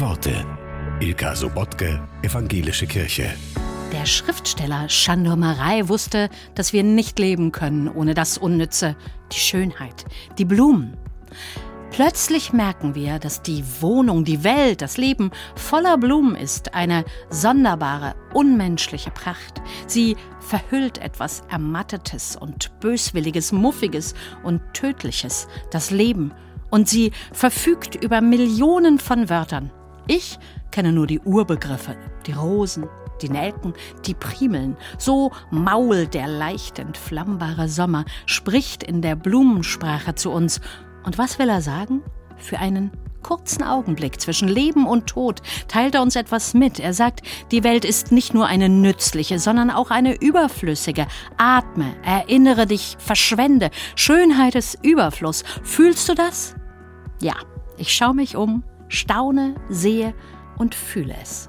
Worte. Ilka Sobotke, Evangelische Kirche. Der Schriftsteller Chandor wusste, dass wir nicht leben können ohne das Unnütze, die Schönheit, die Blumen. Plötzlich merken wir, dass die Wohnung, die Welt, das Leben voller Blumen ist, eine sonderbare, unmenschliche Pracht. Sie verhüllt etwas Ermattetes und Böswilliges, Muffiges und Tödliches, das Leben, und sie verfügt über Millionen von Wörtern. Ich kenne nur die Urbegriffe, die Rosen, die Nelken, die Primeln. So mault der leicht entflammbare Sommer, spricht in der Blumensprache zu uns und was will er sagen? Für einen kurzen Augenblick zwischen Leben und Tod teilt er uns etwas mit. Er sagt, die Welt ist nicht nur eine nützliche, sondern auch eine überflüssige. Atme, erinnere dich, verschwende. Schönheit ist Überfluss. Fühlst du das? Ja, ich schaue mich um, staune, sehe und fühle es.